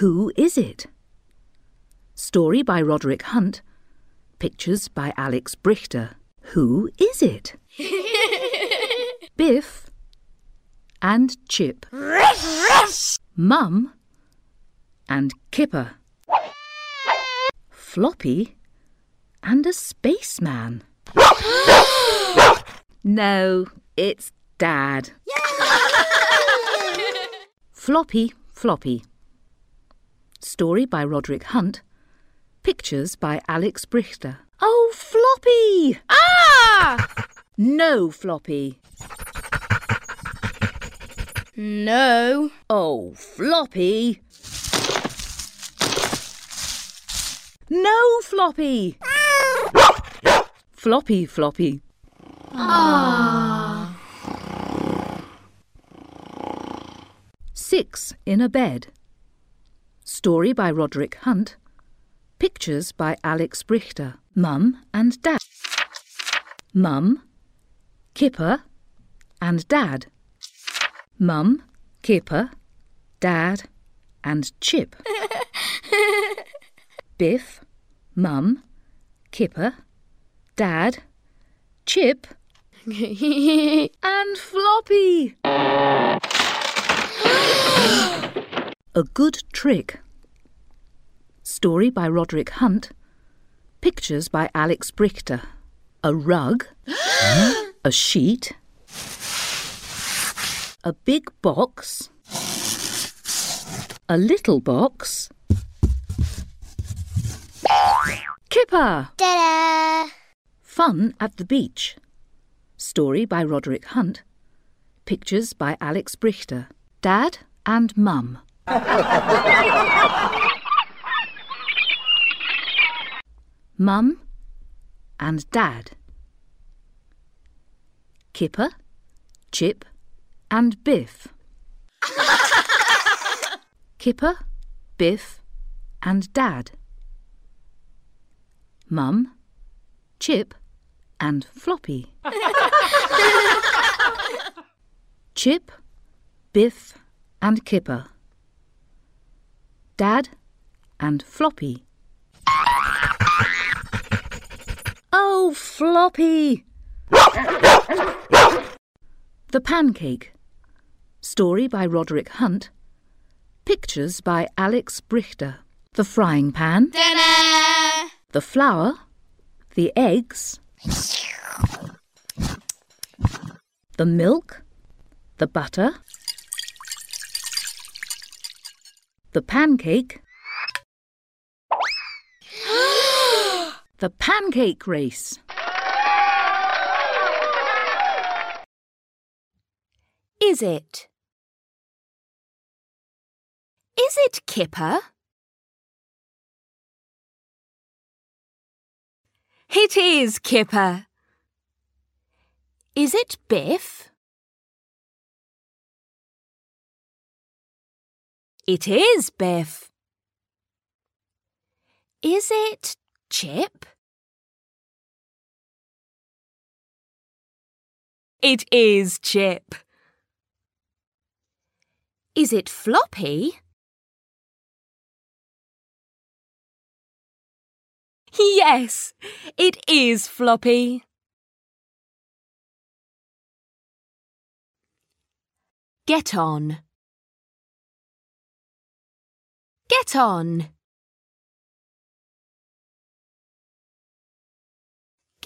Who is it? Story by Roderick Hunt. Pictures by Alex Brychta. Who is it? Biff and Chip. Mum and Kipper. Floppy and a spaceman. no, it's Dad. Floppy, Floppy. Story by Roderick Hunt. Pictures by Alex Brychta. Oh, Floppy! Ah! No, Floppy. No. Oh, Floppy. No, Floppy. floppy, Floppy. Ah. Six in a bed. Story by Roderick Hunt. Pictures by Alex Brychta. Mum and Dad. Mum, Kipper, and Dad. Mum, Kipper, Dad, and Chip. Biff, Mum, Kipper, Dad, Chip, and Floppy. A Good Trick. Story by Roderick Hunt. Pictures by Alex Brychta. A rug. a sheet. A big box. A little box. Kipper! Ta-da! Fun at the Beach. Story by Roderick Hunt. Pictures by Alex Brychta. Dad and Mum. Mum and Dad. Kipper, Chip, and Biff. Kipper, Biff, and Dad. Mum, Chip, and Floppy. Chip, Biff, and Kipper. Dad and Floppy. Oh, Floppy! the Pancake. Story by Roderick Hunt. Pictures by Alex Brychta. The Frying Pan. Ta-da! The Flour. The Eggs. The Milk. The Butter. The Pancake. The Pancake Race. Is it? Is it Kipper? It is Kipper. Is it Biff? It is Biff. Is it Chip? It is Chip. Is it Floppy? Yes, it is Floppy. Get on. Get on.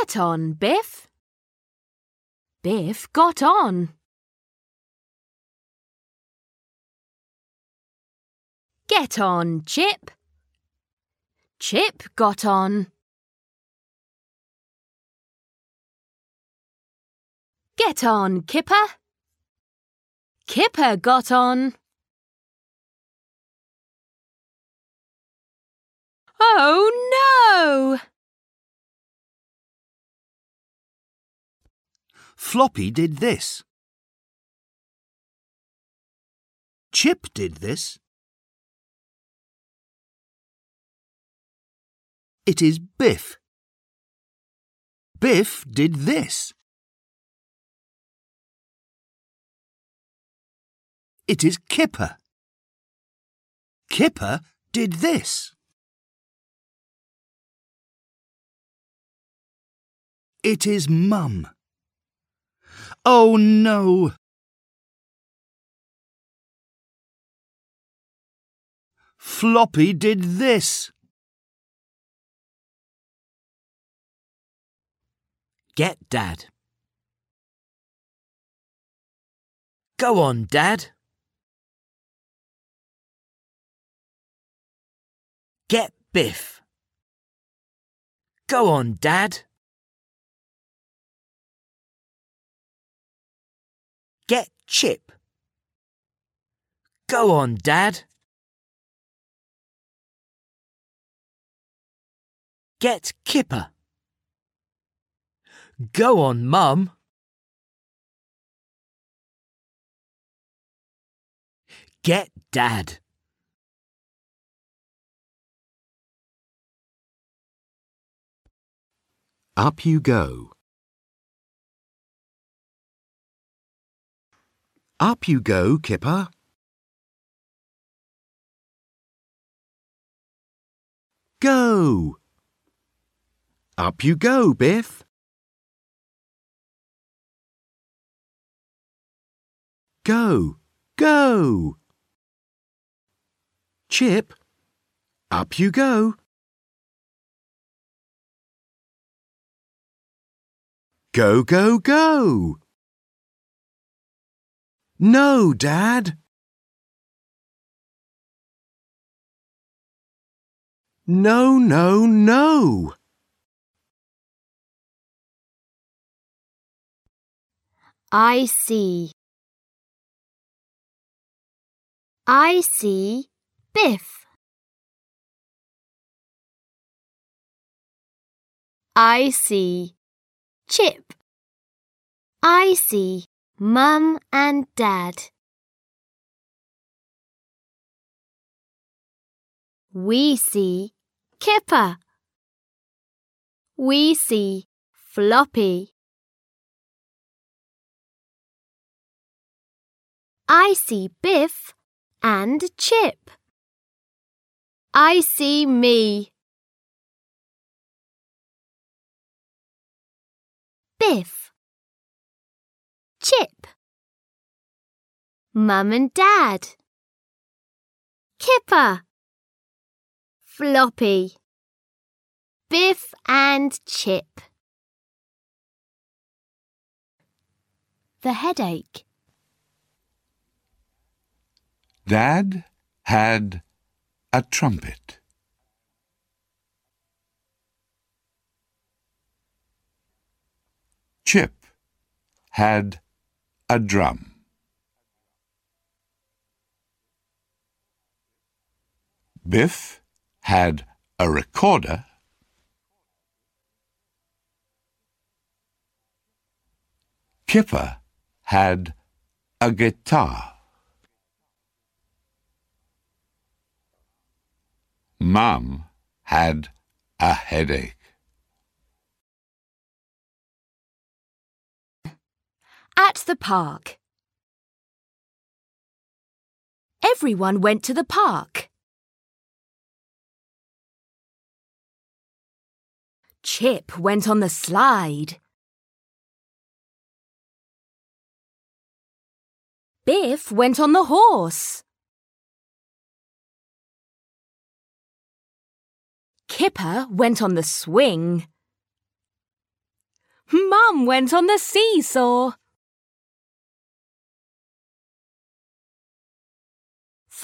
Get on, Biff. Biff got on. Get on, Chip. Chip got on. Get on, Kipper. Kipper got on. Oh no! Floppy did this. Chip did this. It is Biff. Biff did this. It is Kipper. Kipper did this. It is Mum. Oh no! Floppy did this. Get Dad. Go on, Dad. Get Biff. Go on, Dad. Chip. Go on, Dad. Get Kipper. Go on, Mum. Get Dad. Up you go. Up you go, Kipper. Go! Up you go, Biff. Go, go! Chip, up you go. Go, go, go! No, Dad! No, no, no! I see. I see Biff. I see Chip. I see Mum and Dad. We see Kipper. We see Floppy. I see Biff and Chip. I see me. Biff. Chip. Mum and Dad. Kipper. Floppy. Biff and Chip. The headache. Dad had a trumpet. Chip had a drum. Biff had a recorder. Kipper had a guitar. Mum had a headache. At the park. Everyone went to the park. Chip went on the slide. Biff went on the horse. Kipper went on the swing. Mum went on the seesaw.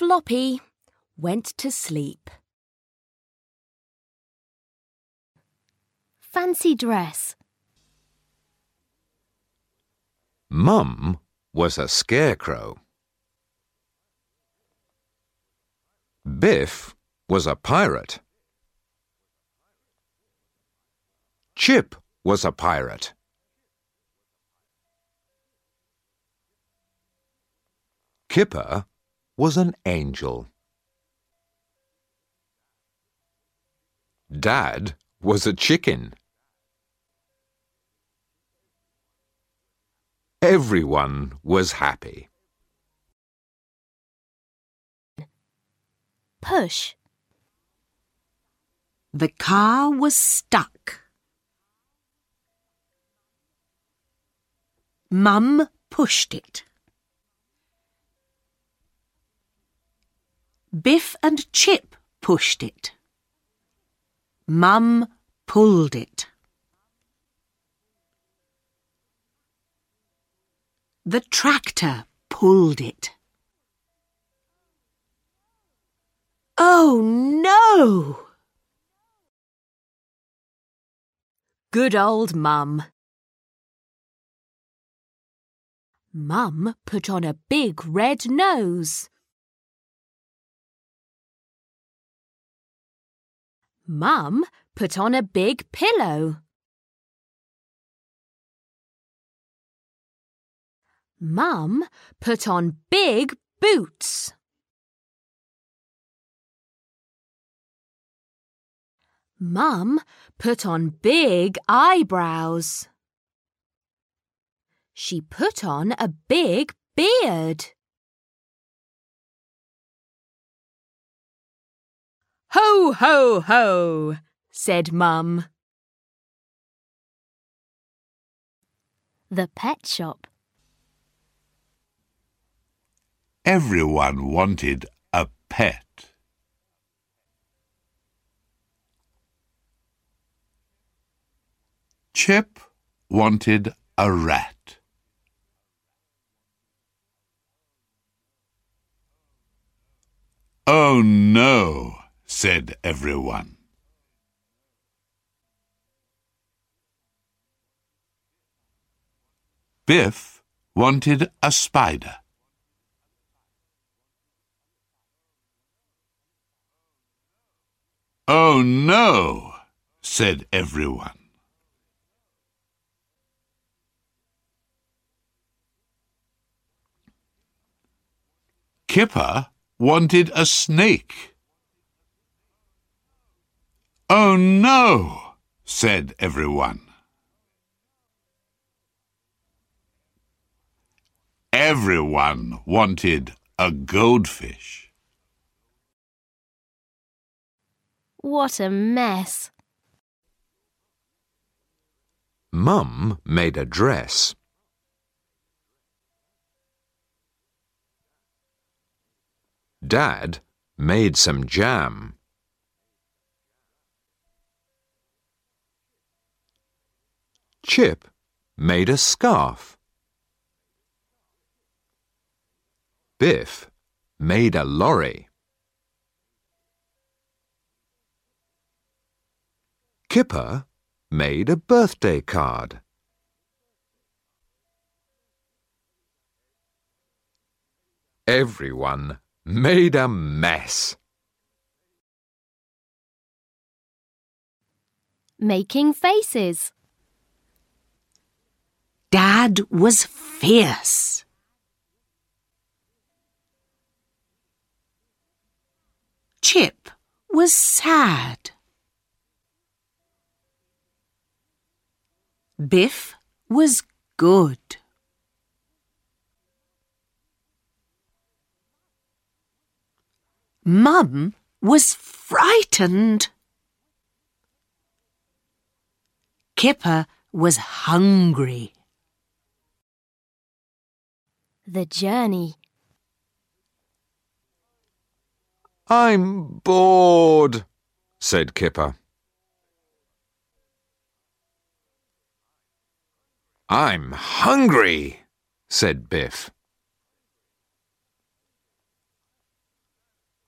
Floppy went to sleep. Fancy dress. Mum was a scarecrow. Biff was a pirate. Chip was a pirate. Kipper was an angel. Dad was a chicken. Everyone was happy. push. The car was stuck. Mum pushed it. Biff and Chip pushed it. Mum pulled it. The tractor pulled it. Oh no! Good old Mum. Mum put on a big red nose. Mum put on a big pillow. Mum put on big boots. Mum put on big eyebrows. She put on a big beard. Ho, ho, ho, said Mum. The pet shop. Everyone wanted a pet. Chip wanted a rat. Oh no, said everyone. Biff wanted a spider. Oh no, said everyone. Kipper wanted a snake. Oh no, said everyone. Everyone wanted a goldfish. What a mess. Mum made a dress. Dad made some jam. Chip made a scarf. Biff made a lorry. Kipper made a birthday card. Everyone made a mess. Making faces. Dad was fierce. Chip was sad. Biff was good. Mum was frightened. Kipper was hungry. The journey. I'm bored, said Kipper. I'm hungry, said Biff.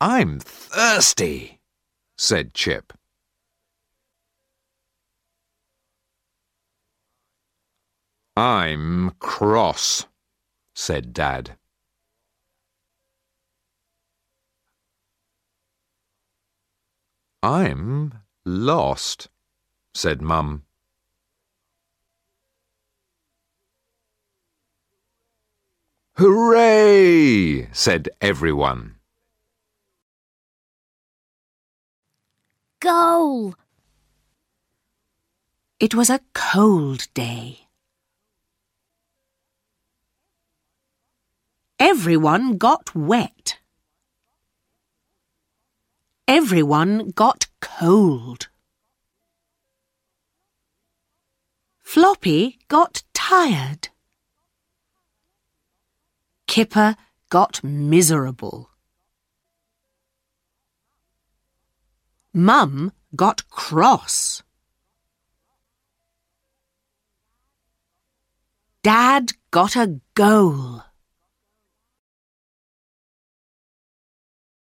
I'm thirsty, said Chip. I'm cross, said Dad. I'm lost, said Mum. Hooray! said everyone. Goal. It was a cold day. Everyone got wet. Everyone got cold. Floppy got tired. Kipper got miserable. Mum got cross. Dad got a goal.